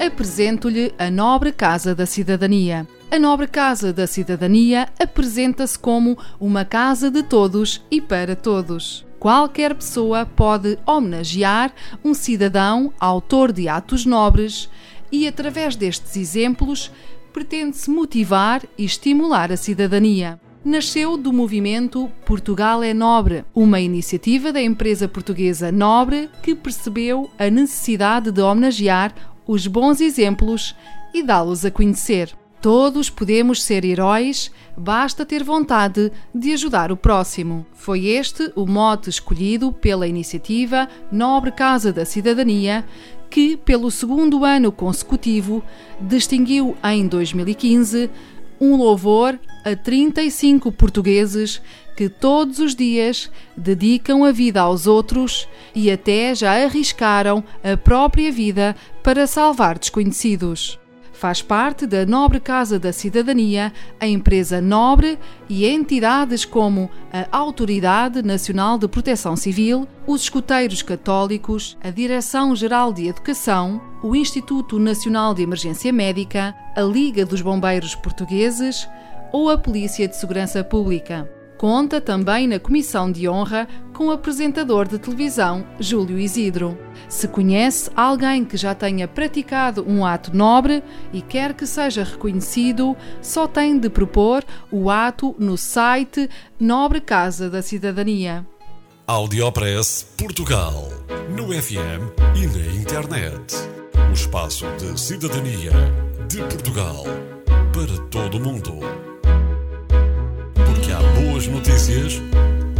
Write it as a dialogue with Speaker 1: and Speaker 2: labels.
Speaker 1: Apresento-lhe a Nobre Casa da Cidadania. A Nobre Casa da Cidadania apresenta-se como uma casa de todos e para todos. Qualquer pessoa pode homenagear um cidadão autor de atos nobres e, através destes exemplos, pretende-se motivar e estimular a cidadania nasceu do movimento Portugal é Nobre, uma iniciativa da empresa portuguesa Nobre que percebeu a necessidade de homenagear os bons exemplos e dá-los a conhecer. Todos podemos ser heróis, basta ter vontade de ajudar o próximo. Foi este o mote escolhido pela iniciativa Nobre Casa da Cidadania, que, pelo segundo ano consecutivo, distinguiu em 2015 um louvor a 35 portugueses que todos os dias dedicam a vida aos outros e até já arriscaram a própria vida para salvar desconhecidos. Faz parte da Nobre Casa da Cidadania a empresa Nobre e entidades como a Autoridade Nacional de Proteção Civil, os Escuteiros Católicos, a Direção-Geral de Educação, o Instituto Nacional de Emergência Médica, a Liga dos Bombeiros Portugueses ou a Polícia de Segurança Pública. Conta também na Comissão de Honra com o apresentador de televisão Júlio Isidro. Se conhece alguém que já tenha praticado um ato nobre e quer que seja reconhecido, só tem de propor o ato no site Nobre Casa da Cidadania.
Speaker 2: Audiopress Portugal. No FM e na internet. O espaço de cidadania de Portugal para todo o mundo boas notícias